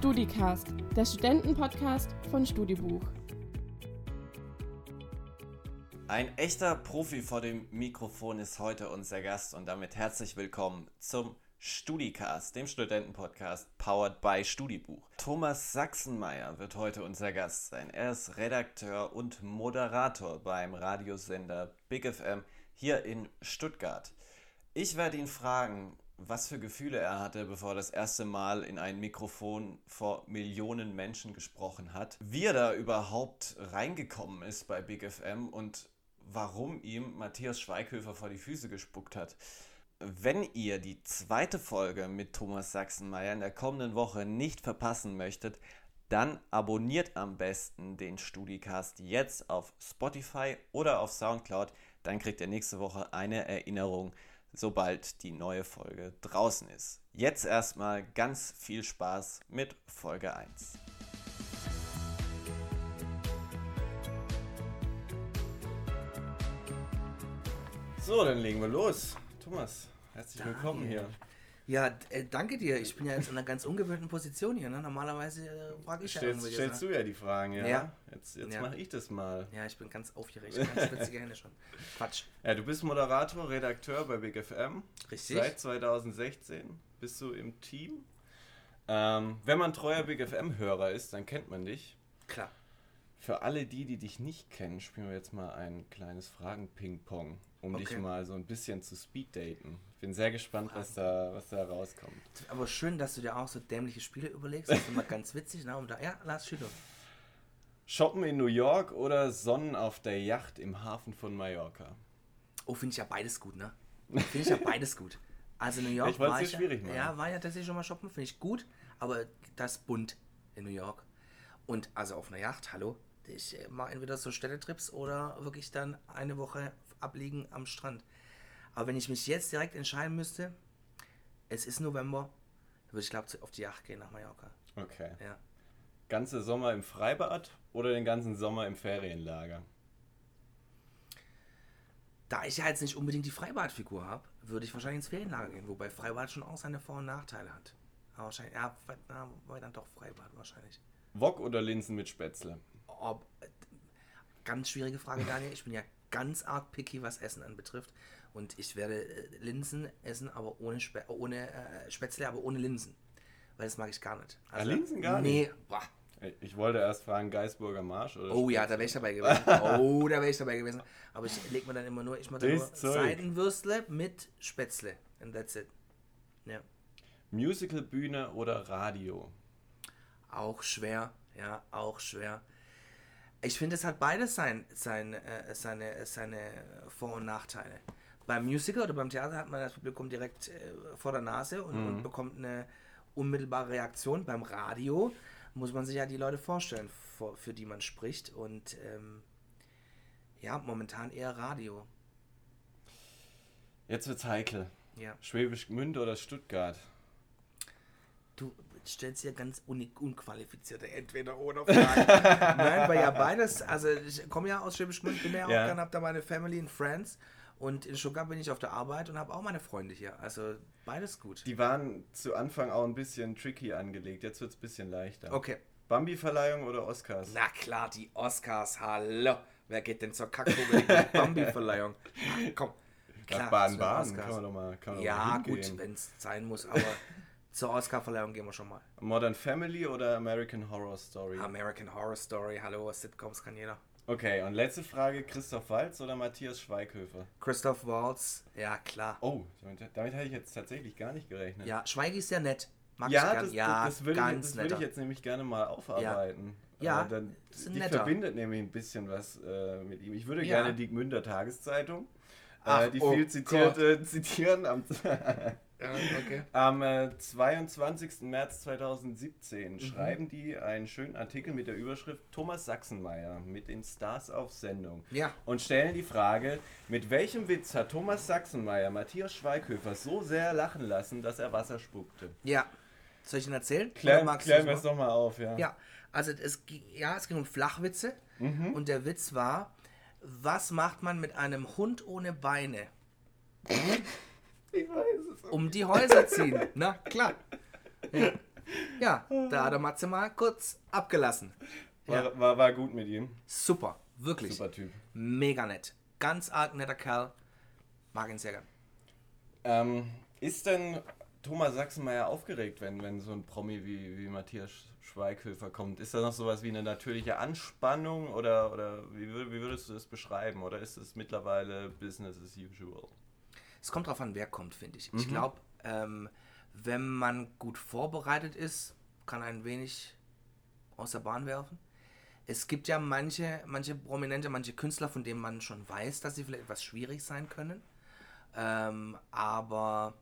StudiCast, der Studentenpodcast von Studibuch. Ein echter Profi vor dem Mikrofon ist heute unser Gast und damit herzlich willkommen zum StudiCast, dem Studentenpodcast powered by Studibuch. Thomas Sachsenmeier wird heute unser Gast sein. Er ist Redakteur und Moderator beim Radiosender Big FM hier in Stuttgart. Ich werde ihn fragen, was für Gefühle er hatte, bevor er das erste Mal in ein Mikrofon vor Millionen Menschen gesprochen hat, wie er da überhaupt reingekommen ist bei Big FM und warum ihm Matthias Schweighöfer vor die Füße gespuckt hat. Wenn ihr die zweite Folge mit Thomas Sachsenmeier in der kommenden Woche nicht verpassen möchtet, dann abonniert am besten den Studicast jetzt auf Spotify oder auf Soundcloud. Dann kriegt ihr nächste Woche eine Erinnerung sobald die neue Folge draußen ist. Jetzt erstmal ganz viel Spaß mit Folge 1. So, dann legen wir los. Thomas, herzlich willkommen hier. Ja, äh, danke dir. Ich bin ja jetzt in einer ganz ungewöhnten Position hier. Ne? Normalerweise äh, frage ich ja Stellst, irgendwelche stellst du ja die Fragen, ja? Ja. Jetzt, jetzt Ja. mache ich das mal. Ja, ich bin ganz aufgeregt. Ganz schwitzige Hände schon. Quatsch. Ja, du bist Moderator, Redakteur bei Big FM. Richtig? Seit 2016 bist du im Team. Ähm, wenn man treuer Big FM-Hörer ist, dann kennt man dich. Klar. Für alle die, die dich nicht kennen, spielen wir jetzt mal ein kleines Fragen-Ping-Pong, um dich Okay. mal so ein bisschen zu speeddaten. Ich bin sehr gespannt, was da, was da rauskommt. Aber schön, dass du dir auch so dämliche Spiele überlegst. Das ist immer ganz witzig. Ne? Um da, ja, lass schütteln. Shoppen in New York oder Sonnen auf der Yacht im Hafen von Mallorca? Oh, finde ich ja beides gut, ne? Finde ich ja beides gut. Also New York Ich war ich schwierig ja, ja, war ja tatsächlich schon mal shoppen, finde ich gut, aber das bunt in New York. Und also auf einer Yacht, hallo, ich äh, mache entweder so Städtetrips oder wirklich dann eine Woche abliegen am Strand. Aber wenn ich mich jetzt direkt entscheiden müsste, es ist November, würde ich glaube auf die Yacht gehen nach Mallorca. Okay. Ja. Ganze Sommer im Freibad oder den ganzen Sommer im Ferienlager? Da ich ja jetzt nicht unbedingt die Freibadfigur habe, würde ich wahrscheinlich ins Ferienlager gehen, wobei Freibad schon auch seine Vor- und Nachteile hat. Aber wahrscheinlich, ja, wobei dann doch Freibad wahrscheinlich. Wok oder Linsen mit Spätzle? Ob, äh, ganz schwierige Frage, Daniel. Ich bin ja ganz arg picky, was Essen anbetrifft. Und ich werde äh, Linsen essen, aber ohne, Spä ohne äh, Spätzle, aber ohne Linsen. Weil das mag ich gar nicht. Ah, Linsen gar Nee, boah. Ich wollte erst fragen, Geisburger Marsch oder Oh ja, da wäre ich dabei gewesen. Oh, da wäre ich dabei gewesen. Aber ich leg mir dann immer nur, ich mache nur. Seidenwürstle mit Spätzle. And that's it. Ja. Musicalbühne oder Radio? Auch schwer, ja, auch schwer. Ich finde, es hat beides sein, sein, äh, seine, seine Vor- und Nachteile. Beim Musical oder beim Theater hat man das Publikum direkt äh, vor der Nase und, und bekommt eine unmittelbare Reaktion. Beim Radio muss man sich ja die Leute vorstellen, vor, für die man spricht. Und ähm, ja, momentan eher Radio. Jetzt wird's heikel. Ja. Schwäbisch Gmünd oder Stuttgart? Du stellst ja ganz un unqualifizierte Entweder-Oder-Fragen. Nein, weil ja beides, also ich komme ja aus Schwäbisch Gmünd, bin ja auch Ja. gerne, hab da meine Family and Friends und in Stuttgart bin ich auf der Arbeit und habe auch meine Freunde hier. Also beides gut. Die waren zu Anfang auch ein bisschen tricky angelegt. Jetzt wird's ein bisschen leichter. Okay. Bambi-Verleihung oder Oscars? Na klar, die Oscars, hallo. Wer geht denn zur Kackvogel die Bambi-Verleihung? Komm. Zu Baden-Baden den kann Oscars. man doch mal, kann man Ja, mal gut, wenn es sein muss, aber zur Oscar-Verleihung gehen wir schon mal. Modern Family oder American Horror Story? American Horror Story, hallo, Sitcoms kann jeder. Okay, und letzte Frage: Christoph Waltz oder Matthias Schweighöfer? Christoph Waltz, ja klar. Oh, damit, damit hätte ich jetzt tatsächlich gar nicht gerechnet. Ja, Schweigi ist ja nett. Mag ja, ich gern. das, ja, das, das würde ich, das würde ich jetzt nämlich gerne mal aufarbeiten. Ja, Äh, dann, das ist die netter. verbindet nämlich ein bisschen was äh, mit ihm. Ich würde Ja. gerne die Gmünder Tageszeitung, Ach, äh, die oh viel zitierte, zitieren. Am, Ja, okay. am äh, 22. März 2017 Mhm. schreiben die einen schönen Artikel mit der Überschrift Thomas Sachsenmeier mit den Stars auf Sendung. Ja. Und stellen die Frage, mit welchem Witz hat Thomas Sachsenmeier Matthias Schweighöfer so sehr lachen lassen, dass er Wasser spuckte? Ja. Soll ich ihn erzählen? Klär, klären wir es doch mal auf, ja. Ja, also es, ging- ja, es ging um Flachwitze. Mhm. Und der Witz war, was macht man mit einem Hund ohne Beine? Ich weiß es. Um die Häuser ziehen. Na, klar. Ja. Ja, da hat der Matze mal kurz abgelassen. War, Ja. war, war gut mit ihm. Super, wirklich. Super Typ. Mega nett. Ganz arg netter Kerl. Mag ihn sehr gern. Ähm, ist denn Thomas Sachsenmeier aufgeregt, wenn, wenn so ein Promi wie, wie Matthias Schweighöfer kommt? Ist da noch sowas wie eine natürliche Anspannung oder, oder wie, wie würdest du das beschreiben? Oder ist es mittlerweile Business as usual? Es kommt drauf an, wer kommt, finde ich. Ich glaube, ähm, wenn man gut vorbereitet ist, kann ein wenig aus der Bahn werfen. Es gibt ja manche, manche Prominente, manche Künstler, von denen man schon weiß, dass sie vielleicht etwas schwierig sein können. Ähm, aber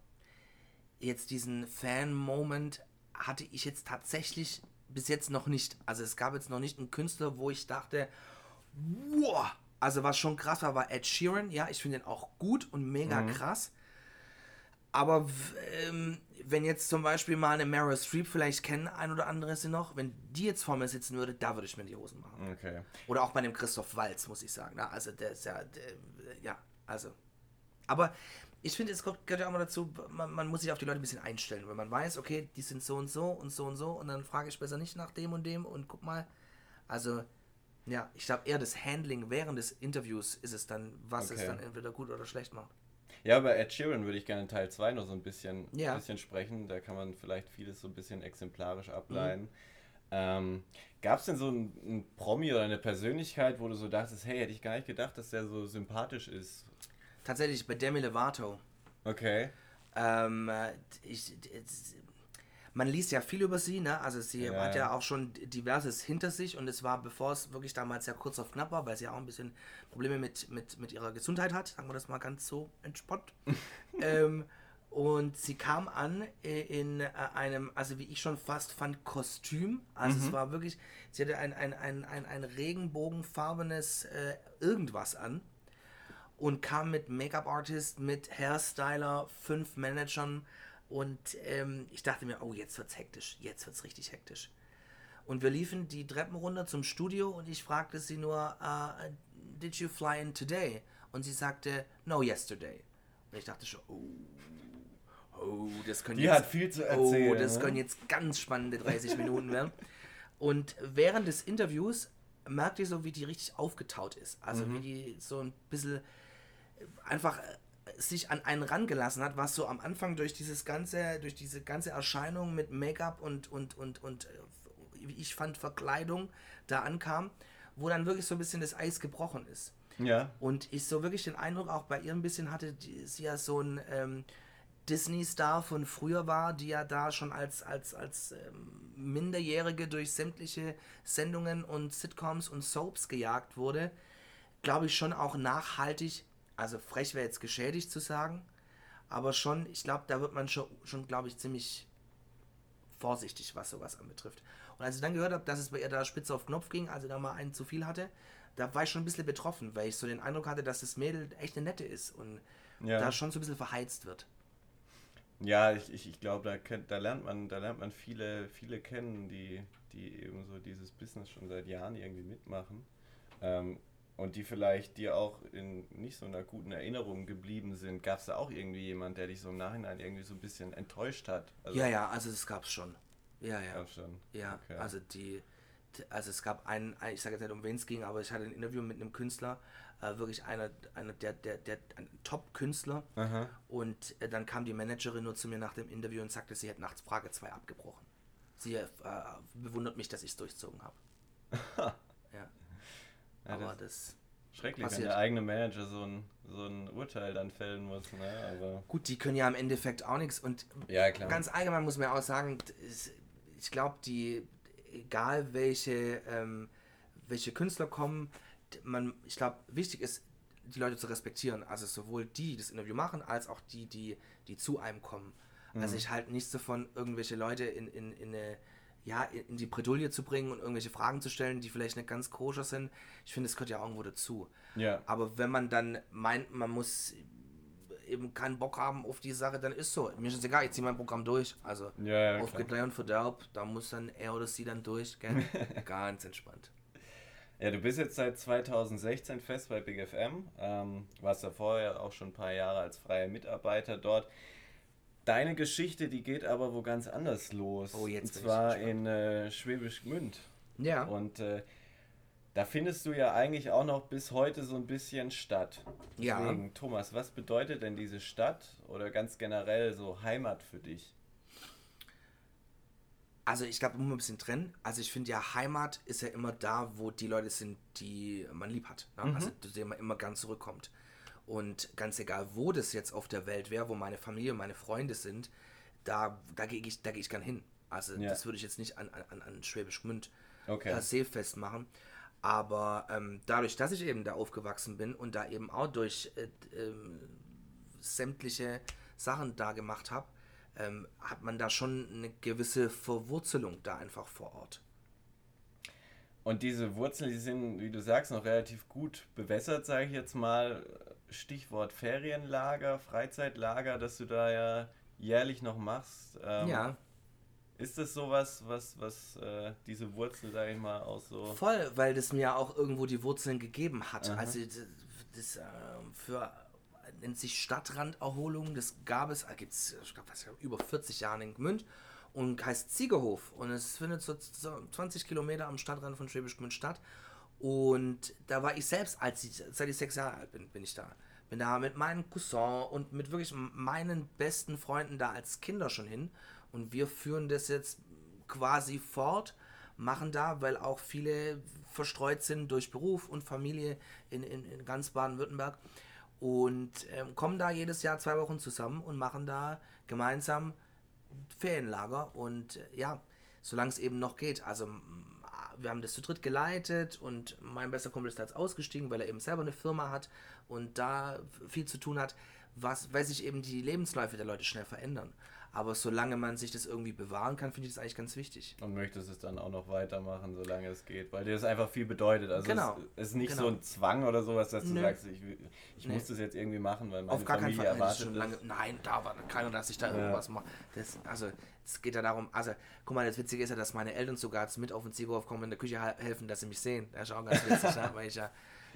jetzt diesen Fan-Moment hatte ich jetzt tatsächlich bis jetzt noch nicht. Also es gab jetzt noch nicht einen Künstler, wo ich dachte, wow, also was schon krass war, war Ed Sheeran. Ja, ich finde ihn auch gut und mega krass. Aber ähm, wenn jetzt zum Beispiel mal eine Meryl Streep, vielleicht kennen ein oder andere sie noch, wenn die jetzt vor mir sitzen würde, da würde ich mir die Hosen machen. Okay. Oder auch bei dem Christoph Walz, muss ich sagen. Na, also der ist ja, der, ja, also. Aber ich finde, es gehört gehört ja auch mal dazu, man, man muss sich auf die Leute ein bisschen einstellen, wenn man weiß, okay, die sind so und so und so und so und dann frage ich besser nicht nach dem und dem und guck mal. Also, ja, ich glaube eher das Handling während des Interviews ist es dann, was es Okay. dann entweder gut oder schlecht macht. Ja, bei Ed Sheeran würde ich gerne in Teil 2 noch so ein bisschen, Ja. bisschen sprechen. Da kann man vielleicht vieles so ein bisschen Mhm. exemplarisch ableiten. Ähm, Gab es denn so einen, Promi oder eine Persönlichkeit, wo du so dachtest, hey, hätte ich gar nicht gedacht, dass der so sympathisch ist? Tatsächlich bei Demi Lovato. Okay. Ähm, äh, ich, es- man liest ja viel über sie, ne? Also sie Ja, hat ja auch schon diverses hinter sich und es war, bevor es wirklich damals ja kurz auf knapp war, weil sie ja auch ein bisschen Probleme mit, mit, mit ihrer Gesundheit hat, sagen wir das mal ganz so entspannt. ähm, und sie kam an äh, in äh, einem, also wie ich schon fast fand, Kostüm. Also es war wirklich, sie hatte ein, ein, ein, ein, ein regenbogenfarbenes äh, irgendwas an und kam mit Make-up-Artist, mit Hairstyler, fünf Managern und ähm, ich dachte mir, oh, jetzt wird's hektisch, jetzt wird's richtig hektisch. Und wir liefen die Treppen runter zum Studio und ich fragte sie nur, uh, did you fly in today? Und sie sagte, no, yesterday. Und ich dachte schon, oh, oh, das können Die jetzt, hat viel zu erzählen, Oh, das ne? können jetzt ganz spannende 30 Minuten werden. Und während des Interviews merkte ich so, wie die richtig aufgetaut ist. Also Mhm. wie die so ein bisschen einfach sich an einen rangelassen hat, was so am Anfang durch dieses ganze, durch diese ganze Erscheinung mit Make-up und, und, und, und äh, wie ich fand, Verkleidung da ankam, wo dann wirklich so ein bisschen das Eis gebrochen ist. Ja. Und ich so wirklich den Eindruck auch bei ihr ein bisschen hatte, die sie ja so ein ähm, Disney-Star von früher war, die ja da schon als, als, als ähm, Minderjährige durch sämtliche Sendungen und Sitcoms und Soaps gejagt wurde, glaube ich schon auch nachhaltig, also frech wäre jetzt geschädigt zu sagen, aber schon, ich glaube, da wird man schon, schon glaube ich, ziemlich vorsichtig, was sowas anbetrifft. Und als ich dann gehört habe, dass es bei ihr da spitze auf Knopf ging, also da mal einen zu viel hatte, da war ich schon ein bisschen betroffen, weil ich so den Eindruck hatte, dass das Mädel echt eine nette ist und Ja. da schon so ein bisschen verheizt wird. Ja, ich, ich, ich glaube, da, kennt- da lernt man, da lernt man viele, viele kennen, die, die eben so dieses Business schon seit Jahren irgendwie mitmachen. Ähm, und die vielleicht dir auch in nicht so einer guten Erinnerung geblieben sind. Gab es da auch irgendwie jemand, der dich so im Nachhinein irgendwie so ein bisschen enttäuscht hat? Also, ja, ja, also das gab's schon. Ja, ja. Gab's schon. Ja, Okay. also die, also es gab einen, ein- ich sage jetzt nicht, um wen es ging, aber ich hatte ein Interview mit einem Künstler, äh, wirklich einer, einer der, der, der, ein Top-Künstler. Und äh, dann kam die Managerin nur zu mir nach dem Interview und sagte, sie hätte nachts Frage 2 abgebrochen. Sie äh, bewundert mich, dass ich es durchzogen habe. ja. Aber das das. schrecklich, passiert. wenn der eigene Manager so ein, so ein Urteil dann fällen muss. Ne? Aber Gut, die können ja im Endeffekt auch nichts. Und ja, ganz allgemein muss man auch sagen, ich glaube, die, egal welche, ähm, welche Künstler kommen, man, ich glaube, wichtig ist, die Leute zu respektieren. Also sowohl die, die das Interview machen, als auch die, die, die zu einem kommen. Also ich halte nichts davon, irgendwelche Leute in, in, in eine ja, in die Bredouille zu bringen und irgendwelche Fragen zu stellen, die vielleicht nicht ganz koscher sind. Ich finde, das gehört ja irgendwo dazu. ja. Aber wenn man dann meint, man muss eben keinen Bock haben auf die Sache, dann ist so. Mir ist es egal, ich ziehe mein Programm durch. Also Ja, ja, auf. Gedeih und Verderb, da muss dann er oder sie dann durch, gell? Ganz entspannt. Ja, du bist jetzt seit 2016 fest bei Big FM, ähm, warst ja auch schon ein paar Jahre als freier Mitarbeiter dort. Deine Geschichte, die geht aber wo ganz anders los. Oh, jetzt Und zwar in äh, Schwäbisch Gmünd. Ja. Und äh, da findest du ja eigentlich auch noch bis heute so ein bisschen Stadt. Ja. Deswegen, Thomas, was bedeutet denn diese Stadt oder ganz generell so Heimat für dich? Also ich glaube, muss man ein bisschen trennen. Also ich finde ja, Heimat ist ja immer da, wo die Leute sind, die man lieb hat. Ne? Also zu denen man immer gern zurückkommt. Und ganz egal, wo das jetzt auf der Welt wäre, wo meine Familie und meine Freunde sind, da, da gehe ich, da geh ich gern hin. Also Ja. das würde ich jetzt nicht an, an, an Schwäbisch Gmünd Okay. per se festmachen. Aber ähm, dadurch, dass ich eben da aufgewachsen bin und da eben auch durch äh, ähm, sämtliche Sachen da gemacht habe, ähm, hat man da schon eine gewisse Verwurzelung da einfach vor Ort. Und diese Wurzeln, die sind, wie du sagst, noch relativ gut bewässert, sage ich jetzt mal. Stichwort Ferienlager, Freizeitlager, das du da ja jährlich noch machst. Ähm, ja, Ist das sowas, was, was äh, diese Wurzel, sage ich mal, auch so. voll, weil das mir auch irgendwo die Wurzeln gegeben hat. Aha. Also das, das ähm, für nennt sich Stadtranderholung, das gab es, gibt es, ich glaube, über 40 Jahre in Gmünd und heißt Ziegerhof und es findet so 20 Kilometer am Stadtrand von Schwäbisch Gmünd statt und da war ich selbst, als ich, seit ich sechs Jahre alt bin, bin ich da. Bin da mit meinem Cousin und mit wirklich meinen besten Freunden da als Kinder schon hin. Und wir führen das jetzt quasi fort, machen da, weil auch viele verstreut sind durch Beruf und Familie in, in, in ganz Baden-Württemberg. Und ähm, kommen da jedes Jahr zwei Wochen zusammen und machen da gemeinsam Ferienlager. Und äh, ja, solange es eben noch geht. Also wir haben das zu dritt geleitet und mein bester Kumpel ist da jetzt ausgestiegen, weil er eben selber eine Firma hat und da viel zu tun hat, was, weil sich eben die Lebensläufe der Leute schnell verändern. Aber solange man sich das irgendwie bewahren kann, finde ich das eigentlich ganz wichtig. Und möchtest es dann auch noch weitermachen, solange es geht, weil dir das einfach viel bedeutet. Also Genau. es ist nicht Genau. so ein Zwang oder sowas, dass du Nö. sagst, ich, ich muss das jetzt irgendwie machen, weil meine Auf gar keinen Familie Fall. Das ist erwartet schon lange, nein, da war keiner, dass ich da irgendwas mache. Das, also, es geht ja darum, also, guck mal, das Witzige ist ja, dass meine Eltern sogar mit auf den Ziegerhof kommen in der Küche hel- helfen, dass sie mich sehen. Das ist auch ganz witzig, ja, weil ich ja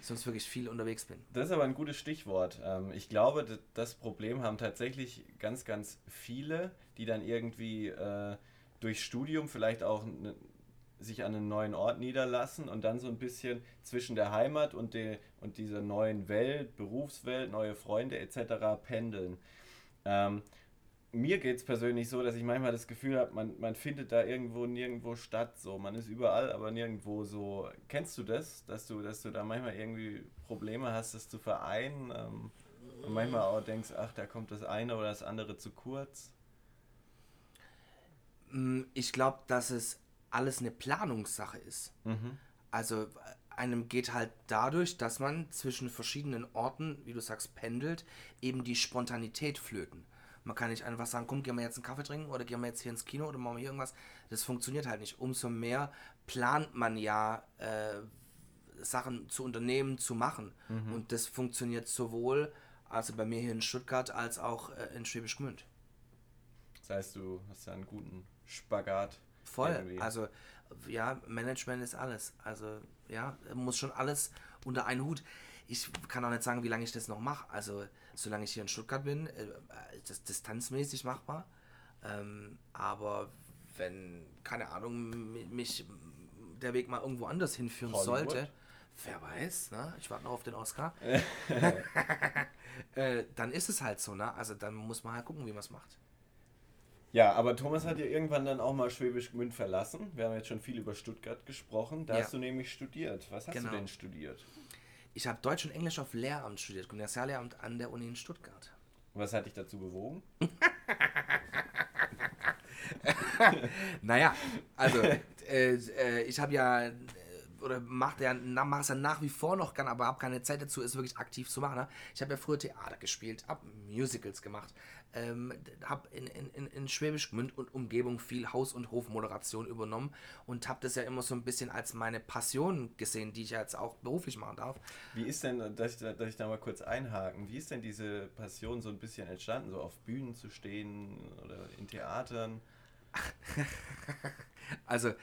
sonst wirklich viel unterwegs bin. Das ist aber ein gutes Stichwort. Ähm, Ich glaube, das Problem haben tatsächlich ganz, ganz viele, die dann irgendwie äh, durch Studium vielleicht auch sich an einen neuen Ort niederlassen und dann so ein bisschen zwischen der Heimat und, der, und dieser neuen Welt, Berufswelt, neue Freunde etc. pendeln. Ähm, mir geht es persönlich so, dass ich manchmal das Gefühl habe, man, man findet da irgendwo nirgendwo statt. So, man ist überall, aber nirgendwo so. Kennst du das, dass du, dass du da manchmal irgendwie Probleme hast, das zu vereinen? Ähm, und manchmal auch denkst, ach, da kommt das eine oder das andere zu kurz. Mm, Ich glaube, dass es alles eine Planungssache ist. Mhm. Also, einem geht halt dadurch, dass man zwischen verschiedenen Orten, wie du sagst, pendelt, eben die Spontanität flöten. Man kann nicht einfach sagen, komm, gehen wir jetzt einen Kaffee trinken oder gehen wir jetzt hier ins Kino oder machen wir hier irgendwas. Das funktioniert halt nicht. Umso mehr plant man ja äh, Sachen zu unternehmen, zu machen. Und das funktioniert sowohl also bei mir hier in Stuttgart als auch äh, in Schwäbisch Gmünd. Das heißt, du hast da einen guten Spagat. Voll. irgendwie. Also, ja, Management ist alles. Also, ja, muss schon alles unter einen Hut. Ich kann auch nicht sagen, wie lange ich das noch mache. Also, solange ich hier in Stuttgart bin, äh, ist das distanzmäßig machbar. Ähm, aber wenn, keine Ahnung, mi- mich der Weg mal irgendwo anders hinführen Hollywood? sollte, wer weiß, ne? Ich warte noch auf den Oscar. äh, dann ist es halt so, ne? Also, dann muss man halt gucken, wie man es macht. Ja, aber Thomas hat ja irgendwann dann auch mal Schwäbisch Gmünd verlassen. Wir haben jetzt schon viel über Stuttgart gesprochen. Da Ja. hast du nämlich studiert. Was hast Genau. du denn studiert? Ich habe Deutsch und Englisch auf Lehramt studiert, Gymnasiallehramt an der Uni in Stuttgart. Was hat dich dazu bewogen? Naja, also äh, äh, ich habe ja oder macht ja na, mach es ja nach wie vor noch gern, aber habe keine Zeit dazu, es wirklich aktiv zu machen. Ne? Ich habe ja früher Theater gespielt, habe Musicals gemacht, ähm, habe in, in, in, in Schwäbisch Gmünd und Umgebung viel Haus- und Hofmoderation übernommen und habe das ja immer so ein bisschen als meine Passion gesehen, die ich ja jetzt auch beruflich machen darf. Wie ist denn, dass ich, da, dass ich da mal kurz einhaken, wie ist denn diese Passion so ein bisschen entstanden, so auf Bühnen zu stehen oder in Theatern? Also,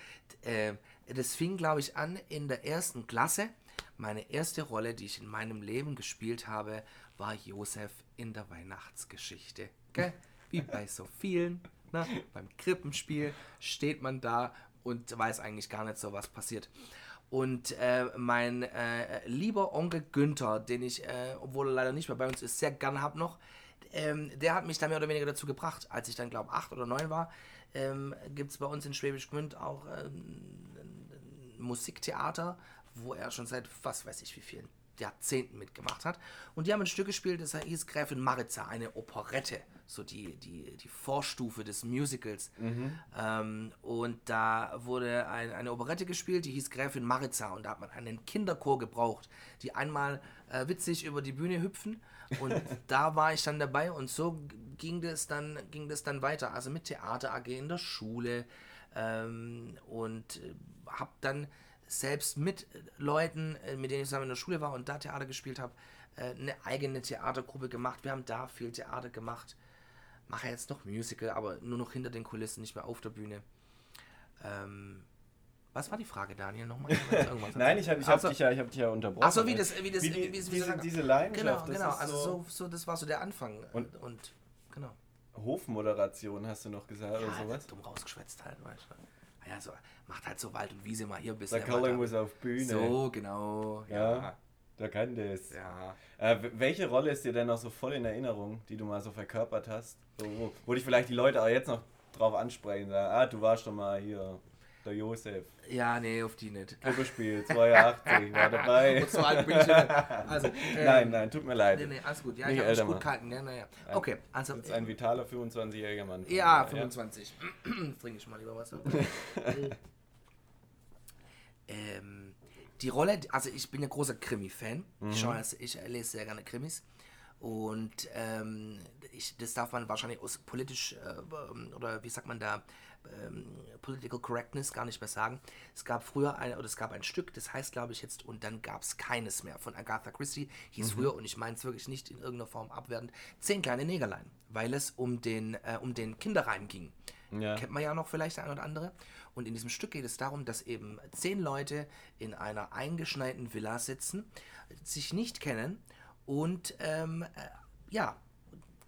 äh, das fing, glaube ich, an in der ersten Klasse. Meine erste Rolle, die ich in meinem Leben gespielt habe, war Josef in der Weihnachtsgeschichte. Gell? wie bei so vielen. Ne? Beim Krippenspiel steht man da und weiß eigentlich gar nicht so, was passiert. Und äh, mein äh, lieber Onkel Günther, den ich, äh, obwohl er leider nicht mehr bei uns ist, sehr gerne habe noch, ähm, der hat mich da mehr oder weniger dazu gebracht, als ich dann, glaube acht oder neun war, ähm, gibt es bei uns in Schwäbisch Gmünd auch ähm, Musiktheater, wo er schon seit was weiß ich wie vielen Jahrzehnten mitgemacht hat. Und die haben ein Stück gespielt, das hieß Gräfin Maritza, eine Operette, so die, die, die Vorstufe des Musicals. Ähm, und da wurde ein, eine Operette gespielt, die hieß Gräfin Maritza. Und da hat man einen Kinderchor gebraucht, die einmal äh, witzig über die Bühne hüpfen. Und da war ich dann dabei und so ging das dann, ging das dann weiter. Also mit Theater AG in der Schule ähm, und äh, habe dann selbst mit Leuten, äh, mit denen ich zusammen in der Schule war und da Theater gespielt habe, äh, eine eigene Theatergruppe gemacht. Wir haben da viel Theater gemacht. Mache jetzt noch Musical, aber nur noch hinter den Kulissen, nicht mehr auf der Bühne. Ähm, was war die Frage, Daniel? Nochmal? Nein, ich habe ich hab Ach so. dich, ja, ich hab dich ja unterbrochen. Ach so, wie das, wie das, Wie die- wie, wie, diese, diese Leidenschaft. Genau, genau. Also so, so, das war so der Anfang. Und, und genau. Hofmoderation hast du noch gesagt oder Ja, sowas? dumm rausgeschwätzt halt, weißt du. Ah Ja, so, macht halt so Wald und Wiese mal hier ein Der bisschen. Colin weiter. muss auf Bühne. So, genau. Ja, Ja. der kann das. Ja. Äh, welche Rolle ist dir denn noch so voll in Erinnerung, die du mal so verkörpert hast? So, wo, wo dich vielleicht die Leute auch jetzt noch drauf ansprechen, sagen, ah, du warst doch mal hier, der Josef. Ja, nee, auf die nicht. Gruppespiel, 82, war dabei. So alt bin ich nicht. Also, ähm, Nein, nein, tut mir leid. Nee, nee, alles gut. Ja, Nicht ich habe mich gut gehalten. Ja, naja. Okay, also. Das ist ein vitaler 25-jähriger Mann. Ja, dir, 25. Trinke ich mal lieber Wasser. ähm, die Rolle, also ich bin ja großer Krimi-Fan. Ich, schaue, also ich lese sehr gerne Krimis. Und ähm, ich, das darf man wahrscheinlich aus politisch, äh, oder wie sagt man da, ähm, Political Correctness gar nicht mehr sagen. Es gab früher ein, oder es gab ein Stück, das heißt, glaube ich, jetzt, und dann gab es keines mehr von Agatha Christie, hieß früher, und ich meine es wirklich nicht in irgendeiner Form abwertend, Zehn kleine Negerlein, weil es um den, äh, um den Kinderreim ging. Ja. Kennt man ja noch vielleicht der ein oder andere. Und in diesem Stück geht es darum, dass eben zehn Leute in einer eingeschneiten Villa sitzen, sich nicht kennen und ähm, äh, ja,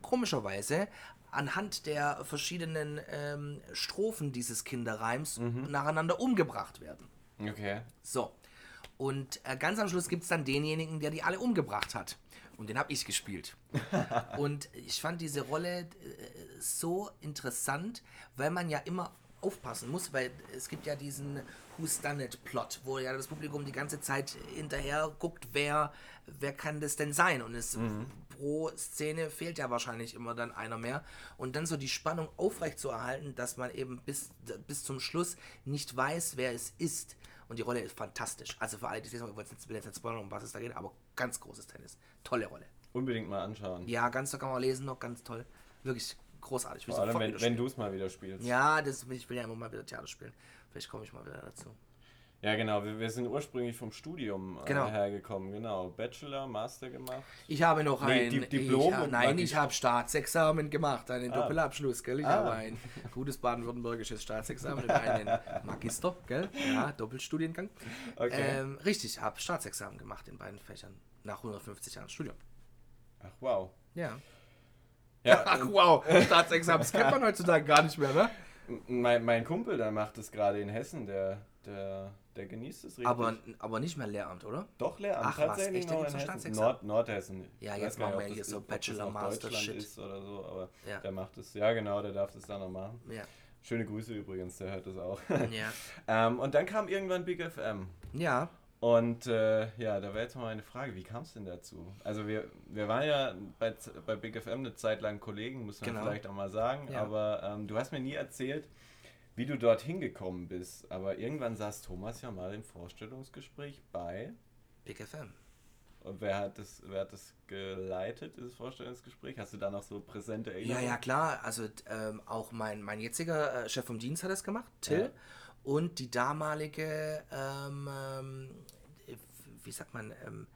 komischerweise anhand der verschiedenen ähm, Strophen dieses Kinderreims nacheinander umgebracht werden. Okay. So. Und äh, ganz am Schluss gibt es dann denjenigen, der die alle umgebracht hat. Und den habe ich gespielt. und ich fand diese Rolle äh, so interessant, weil man ja immer aufpassen muss, weil es gibt ja diesen Who's Done It Plot, wo ja das Publikum die ganze Zeit hinterher guckt, wer, wer kann das denn sein? Und es pro Szene fehlt ja wahrscheinlich immer dann einer mehr. Und dann so die Spannung aufrecht zu erhalten, dass man eben bis, bis zum Schluss nicht weiß, wer es ist. Und die Rolle ist fantastisch. Also für alle, die es lesen, ich will jetzt nicht spoilern, um was es da geht, aber ganz großes Tennis. Tolle Rolle. Unbedingt mal anschauen. Ja, ganz da kann man lesen noch, ganz toll. Wirklich großartig. Vor allem, wenn, wenn du es mal wieder spielst. Ja, das, ich will ja immer mal wieder Theater spielen. Vielleicht komme ich mal wieder dazu. Ja, genau. Wir, wir sind ursprünglich vom Studium äh, Genau. hergekommen. Genau. Bachelor, Master gemacht. Ich habe noch Nee, ein Di- Diplom ich, ha- Nein, ich habe Staatsexamen gemacht, einen Ah. Doppelabschluss, gell? Ich Ah. habe ein gutes baden-württembergisches Staatsexamen und einen Magister, gell? Ja, Doppelstudiengang. Okay. Ähm, richtig, habe Staatsexamen gemacht in beiden Fächern nach 150 Jahren Studium. Ach, wow. Ja. Ja, Ach wow, Staatsexamen, das kennt man heutzutage gar nicht mehr, ne? mein, mein Kumpel, der macht das gerade in Hessen. Der, der, der genießt es richtig. Aber, aber nicht mehr Lehramt, oder? Doch, Lehramt. Ach was, tatsächlich echt? Da noch in Hessen. Nord, Nordhessen. Ja, jetzt machen wir hier so Bachelor, Master, Shit. ist oder so, aber Ja. der macht es. Ja, genau, der darf das dann noch machen. Ja. Schöne Grüße übrigens, der hört das auch. Ja. ähm, und dann kam irgendwann Big FM. Ja. Und äh, ja, da wäre jetzt mal meine Frage, wie kam es denn dazu? Also wir, wir waren ja bei, bei Big FM eine Zeit lang Kollegen, muss man Genau. vielleicht auch mal sagen, Ja. aber ähm, du hast mir nie erzählt, wie du dorthin gekommen bist. Aber irgendwann saß Thomas ja mal im Vorstellungsgespräch bei. Big FM. Und wer hat das, wer hat das geleitet, dieses Vorstellungsgespräch? Hast du da noch so präsente Ja, Erinnerungen? ja, klar. Also ähm, auch mein, mein jetziger äh, Chef vom Dienst hat das gemacht, Till. Ja. Und die damalige, ähm, ähm, wie sagt man, ähm,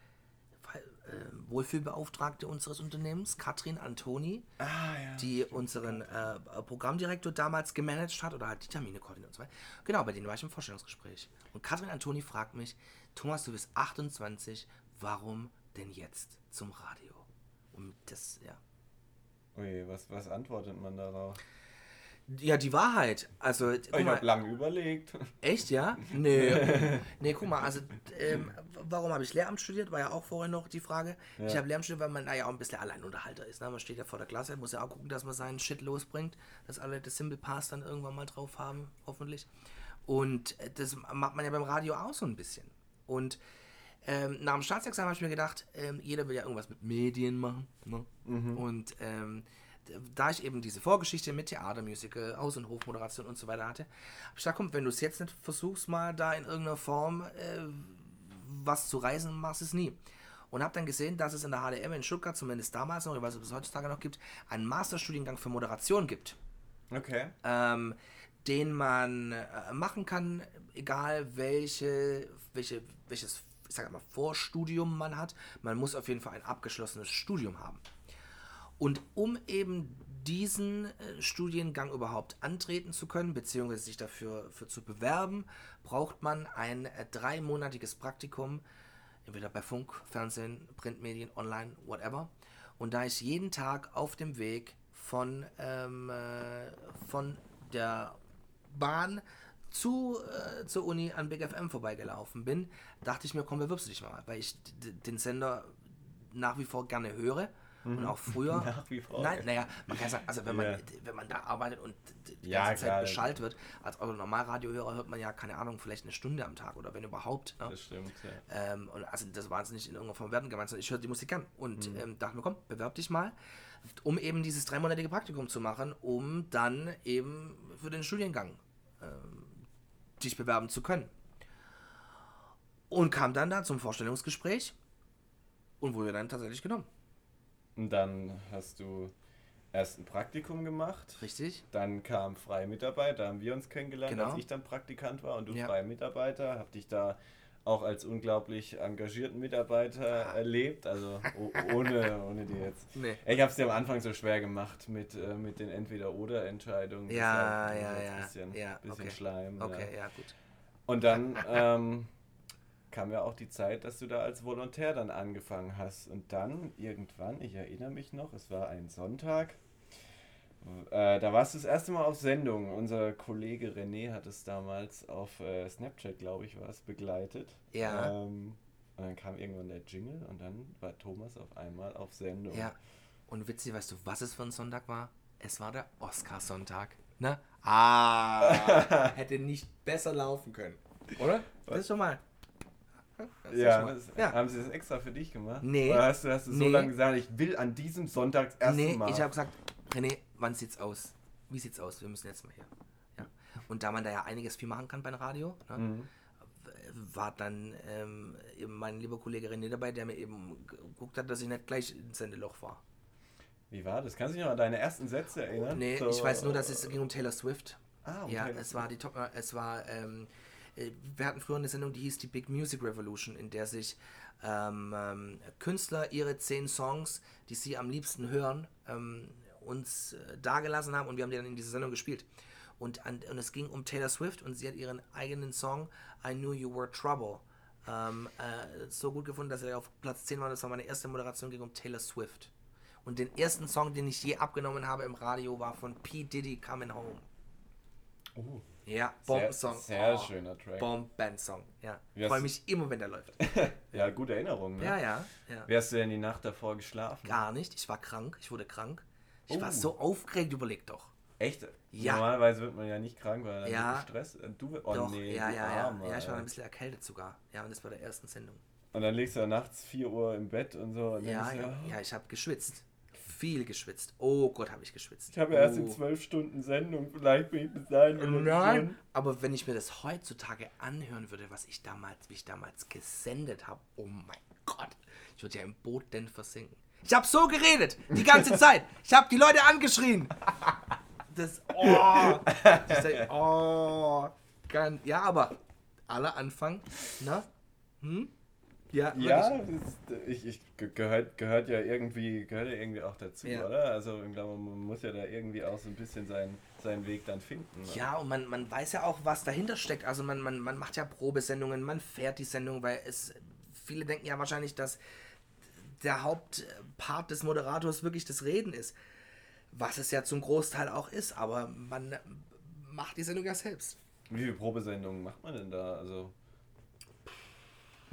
äh, Wohlfühlbeauftragte unseres Unternehmens, Katrin Antoni, Ah, ja. die unseren äh, Programmdirektor damals gemanagt hat oder halt die Termine koordiniert und so weiter. Genau, bei denen war ich im Vorstellungsgespräch. Und Katrin Antoni fragt mich, Thomas, du bist 28, warum denn jetzt zum Radio? Und das, ja. Ui, was, was antwortet man darauf? Ja, die Wahrheit. Also, ich habe lange überlegt. echt, ja? Nee. nee, guck mal, also, ähm, warum habe ich Lehramt studiert? War ja auch vorher noch die Frage. Ich Ja. habe Lehramt studiert, weil man da ja auch ein bisschen Alleinunterhalter ist. Ne? Man steht ja vor der Klasse, muss ja auch gucken, dass man seinen Shit losbringt, dass alle das Simple Pass dann irgendwann mal drauf haben, hoffentlich. Und äh, das macht man ja beim Radio auch so ein bisschen. Und ähm, nach dem Staatsexamen habe ich mir gedacht, ähm, jeder will ja irgendwas mit Medien machen. Ne? Und ähm, da ich eben diese Vorgeschichte mit Theater, Musical, Haus- und Hofmoderation und so weiter hatte, habe ich gesagt, komm, wenn du es jetzt nicht versuchst, mal da in irgendeiner Form äh, was zu reisen, machst es nie. Und habe dann gesehen, dass es in der HDM in Stuttgart, zumindest damals noch, ich weiß nicht, ob es heutzutage noch gibt, einen Masterstudiengang für Moderation gibt Okay. ähm, den man äh, machen kann, egal welche, welche, welches, ich sag mal, Vorstudium man hat. Man muss auf jeden Fall ein abgeschlossenes Studium haben. Und um eben diesen äh, Studiengang überhaupt antreten zu können, beziehungsweise sich dafür für zu bewerben, braucht man ein äh, dreimonatiges Praktikum, entweder bei Funk, Fernsehen, Printmedien, online, whatever. Und da ich jeden Tag auf dem Weg von, ähm, äh, von der Bahn zu, äh, zur Uni an Big FM vorbeigelaufen bin, dachte ich mir, komm, bewirbst du dich mal, weil ich den Sender nach wie vor gerne höre und auch früher. Mhm. Nach wie vor. Nein, naja, man kann sagen, also wenn man, Ja. wenn man da arbeitet und die Ja, ganze. Zeit beschallt wird, als Otto Normalradiohörer hört man ja, keine Ahnung, vielleicht eine Stunde am Tag oder wenn überhaupt. Ne? Das stimmt, ja. Ähm, und also das war jetzt nicht in irgendeiner Form werten gemeint, sondern ich höre die Musik an und Mhm. ähm, dachte mir, komm, bewerb dich mal, um eben dieses dreimonatige Praktikum zu machen, um dann eben für den Studiengang ähm, dich bewerben zu können. Und kam dann da zum Vorstellungsgespräch und wurde dann tatsächlich genommen. Und dann hast du erst ein Praktikum gemacht. Richtig? Dann kam freie Mitarbeiter, da haben wir uns kennengelernt, Genau. als ich dann Praktikant war und du Ja. freie Mitarbeiter. Hab dich da auch als unglaublich engagierten Mitarbeiter erlebt, also ohne, ohne dir jetzt. Nee. Ich habe es dir am Anfang so schwer gemacht mit, äh, mit den Entweder-Oder-Entscheidungen. Ja, ja, ja. Ein bisschen, Ja, bisschen okay. Schleim. Okay, Ja. ja, gut. Und dann ähm, kam ja auch die Zeit, dass du da als Volontär dann angefangen hast. Und dann irgendwann, ich erinnere mich noch, es war ein Sonntag, äh, da warst du das erste Mal auf Sendung. Unser Kollege René hat es damals auf äh, Snapchat, glaube ich, war es, begleitet. Ja. Ähm, und dann kam irgendwann der Jingle und dann war Thomas auf einmal auf Sendung. Ja. Und witzig, weißt du, was es für ein Sonntag war? Es war der Oscarsonntag. Ne? Ah, hätte nicht besser laufen können. Oder? Das ist schon mal. Ja, das, ja. haben sie das extra für dich gemacht? Nee. Oder hast du, hast du so Nee. lange gesagt, ich will an diesem Sonntag das erste Nee, Mal? ich habe gesagt, René, wann sieht's aus? Wie sieht's aus? Wir müssen jetzt mal hier. Ja. Und da man da ja einiges viel machen kann beim Radio, ne, Mhm. war dann ähm, eben mein lieber Kollege René dabei, der mir eben geguckt hat, dass ich nicht gleich ins Sendeloch war. Wie war das? Kannst du dich noch an deine ersten Sätze erinnern? Nee, So, ich weiß nur, dass es ging um Taylor Swift. Ah, um ja, Taylor es war die Top, äh, es war, ähm, äh, wir hatten früher eine Sendung, die hieß die Big Music Revolution, in der sich ähm, ähm, Künstler ihre zehn Songs, die sie am liebsten hören, ähm, uns äh, dagelassen haben und wir haben die dann in dieser Sendung gespielt. Und, an, und es ging um Taylor Swift und sie hat ihren eigenen Song I Knew You Were Trouble ähm, äh, so gut gefunden, dass er auf Platz 10 war. Das war meine erste Moderation, ging um Taylor Swift. Und den ersten Song, den ich je abgenommen habe im Radio, war von P. Diddy Coming Home. Oh, Ja, sehr, Bombensong. sehr Oh, schöner Track. Bombensong. Ja. Freue mich immer, wenn der läuft. Ja, gute Erinnerung. Ne? ja, ja, ja. Wie hast du denn die Nacht davor geschlafen? Gar nicht. Ich war krank. Ich wurde krank. Ich war Oh. so aufgeregt, überleg doch. Echt? Ja. Normalerweise wird man ja nicht krank, weil dann Ja. Stress. äh, Du, oh doch, nee, ja, ja, ja. Armer, Ja, ich war ein bisschen erkältet sogar. Ja, und das war der ersten Sendung. Und dann legst du nachts 4 Uhr im Bett und so. Und Ja, ja, du, ja, ich habe geschwitzt. Viel geschwitzt. Oh Gott, habe ich geschwitzt. Ich habe ja erst in oh. 12 Stunden Sendung, vielleicht bin ich bis dahin Nein, aber wenn ich mir das heutzutage anhören würde, was ich damals, wie ich damals gesendet habe, oh mein Gott, ich würde ja im Boot denn versinken. Ich habe so geredet, die ganze Zeit. Ich habe die Leute angeschrien. Das, oh, das, oh, ganz, ja, aber aller Anfang, na, hm? Ja, Ja, ich, ich ge- gehört, gehört ja irgendwie gehört ja irgendwie auch dazu, Ja. oder? Also ich glaube, man muss ja da irgendwie auch so ein bisschen seinen, seinen Weg dann finden. ne? Ja, und man, man weiß ja auch, was dahinter steckt. Also man, man, man macht ja Probesendungen, man fährt die Sendung, weil es viele denken ja wahrscheinlich, dass der Hauptpart des Moderators wirklich das Reden ist. Was es ja zum Großteil auch ist, aber man macht die Sendung ja selbst. Wie viele Probesendungen macht man denn da? Also,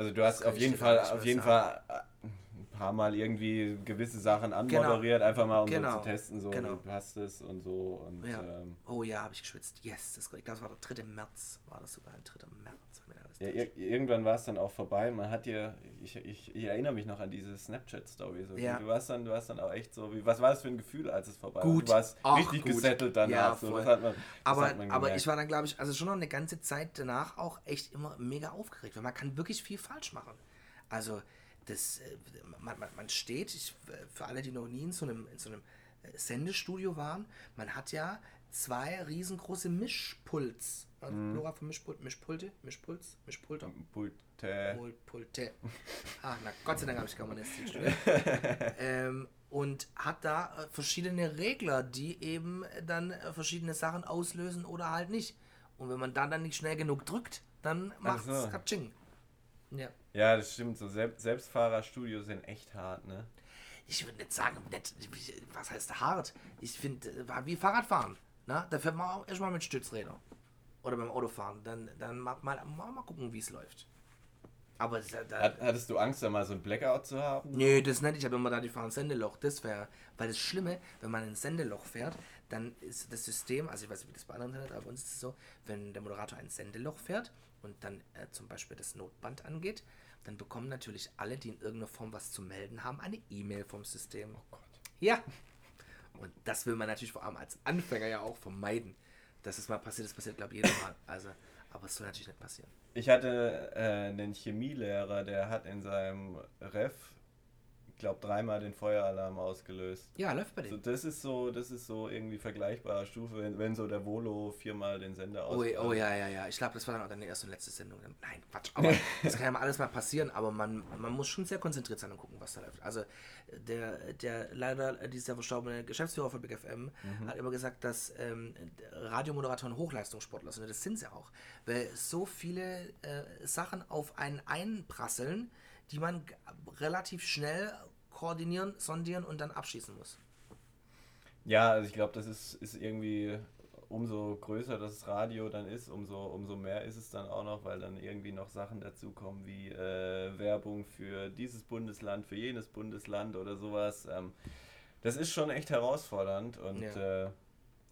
also du hast auf jeden Fall, auf jeden sagen. Fall äh, ein paar Mal irgendwie gewisse Sachen anmoderiert, einfach mal um so Genau. zu testen, so Genau. wie passt es und so. Und, Ja. ähm, Oh ja, habe ich geschwitzt. Yes, das, ich glaube, das war der 3. März. War das sogar ein 3. März? Ja, ir irgendwann war es dann auch vorbei. Man hat dir, ich, ich, ich erinnere mich noch an diese Snapchat-Story. So. Ja. Du warst dann, du warst dann auch echt so, wie, was war das für ein Gefühl, als es vorbei Gut. war? Du warst Ach, richtig gut. gesettelt danach. Ja, so. Das hat man, das aber, hat man aber ich war dann, glaube ich, also schon noch eine ganze Zeit danach auch echt immer mega aufgeregt, weil man kann wirklich viel falsch machen. Also, das, äh, man, man, man steht, ich, für alle, die noch nie in so einem, in so einem äh, Sendestudio waren, man hat ja zwei riesengroße Mischpults. Also, Mhm. Plural von Mischpult, Mischpulte, Mischpuls, Mischpulter. Pulte. Pult- Pulte. Ah, na Gott sei Dank habe ich Germanistik studiert. ähm, und hat da äh, verschiedene Regler, die eben dann äh, verschiedene Sachen auslösen oder halt nicht. Und wenn man dann dann nicht schnell genug drückt, dann macht es so. Katsching. Ja. Ja, das stimmt. So Selb Selbstfahrerstudios sind echt hart, ne? Ich würde nicht sagen, nicht, was heißt hart? Ich finde, äh, wie Fahrradfahren. Na? Da fährt man auch erstmal mit Stützrädern. Oder beim Autofahren. Dann, dann mal, mal, mal gucken, wie es läuft. Aber da, Hat, hattest du Angst, da mal so ein Blackout zu haben? Nee, das nicht. Ich habe immer da die fahren Sendeloch. Das wäre, weil das Schlimme, wenn man ein Sendeloch fährt, dann ist das System, also ich weiß nicht, wie das bei anderen Internet, aber bei uns ist es so, wenn der Moderator ein Sendeloch fährt und dann äh, zum Beispiel das Notband angeht, dann bekommen natürlich alle, die in irgendeiner Form was zu melden haben, eine E-Mail vom System. Oh Gott. Ja. Und das will man natürlich vor allem als Anfänger ja auch vermeiden. Dass es mal passiert, das passiert, glaube ich, jedes Mal. Also, aber es soll natürlich nicht passieren. Ich hatte äh, einen Chemielehrer, der hat in seinem Ref, glaube, dreimal den Feueralarm ausgelöst. Ja, läuft bei So, dem. das ist so, das ist so irgendwie vergleichbare Stufe, wenn, wenn so der Volo viermal den Sender Oh, ausfällt. oh ja, ja, ja. Ich glaube, das war dann auch deine erste und letzte Sendung. Nein, Quatsch. Aber das kann ja mal alles mal passieren, aber man, man muss schon sehr konzentriert sein und gucken, was da läuft. Also der, der leider dieser verstorbene Geschäftsführer von Big FM hat immer gesagt, dass ähm, Radiomoderatoren Hochleistungssportler sind. Und Das sind sie auch. Weil so viele äh, Sachen auf einen einprasseln, die man relativ schnell koordinieren, sondieren und dann abschießen muss. Ja, also ich glaube, das ist, ist irgendwie umso größer das Radio dann ist, umso, umso mehr ist es dann auch noch, weil dann irgendwie noch Sachen dazukommen wie äh, Werbung für dieses Bundesland, für jenes Bundesland oder sowas. Ähm, das ist schon echt herausfordernd und Ja. äh,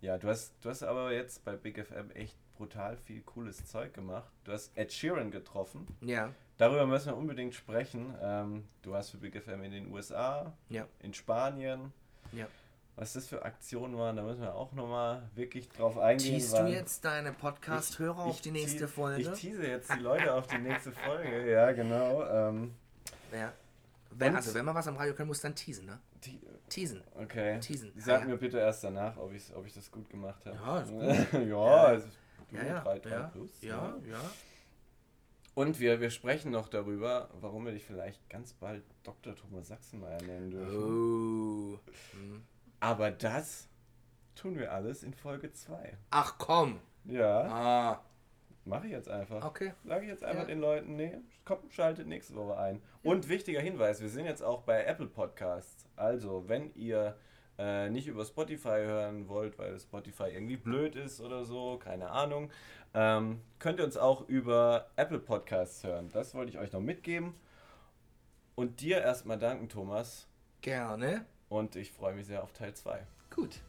ja du, hast, du hast aber jetzt bei Big FM echt brutal viel cooles Zeug gemacht. Du hast Ed Sheeran getroffen. Ja, Darüber müssen wir unbedingt sprechen. Ähm, du warst für Big FM in den USA, ja, in Spanien. ja. Was das für Aktionen waren, da müssen wir auch nochmal wirklich drauf eingehen. Teast du jetzt deine Podcast-Hörer auf die nächste Folge? Ich tease jetzt die Leute auf die nächste Folge, ja, genau. Ähm, Ja. Wenn, also wenn man was am Radio können muss, dann teasen, ne? Teasen. okay. Teasen. Sag Ah, ja. mir bitte erst danach, ob, ich's, ob ich das gut gemacht habe. Ja, ist gut. ja, ist du, Ja, ja. 3, 3 ja, plus. ja, ja. Und wir, wir sprechen noch darüber, warum wir dich vielleicht ganz bald Dr. Thomas Sachsenmeier nennen dürfen. Oh. Hm. Aber das tun wir alles in Folge 2. Ach komm. Ja, Ah, mache ich jetzt einfach. okay. Sage ich jetzt einfach Ja. den Leuten, nee, kommt, schaltet nächste Woche ein. Und wichtiger Hinweis, wir sind jetzt auch bei Apple Podcasts. Also, wenn ihr äh, nicht über Spotify hören wollt, weil Spotify irgendwie blöd ist oder so, keine Ahnung, ähm, könnt ihr uns auch über Apple Podcasts hören. Das wollte ich euch noch mitgeben. Und dir erstmal danken, Thomas. Gerne. Und ich freue mich sehr auf Teil 2. Gut.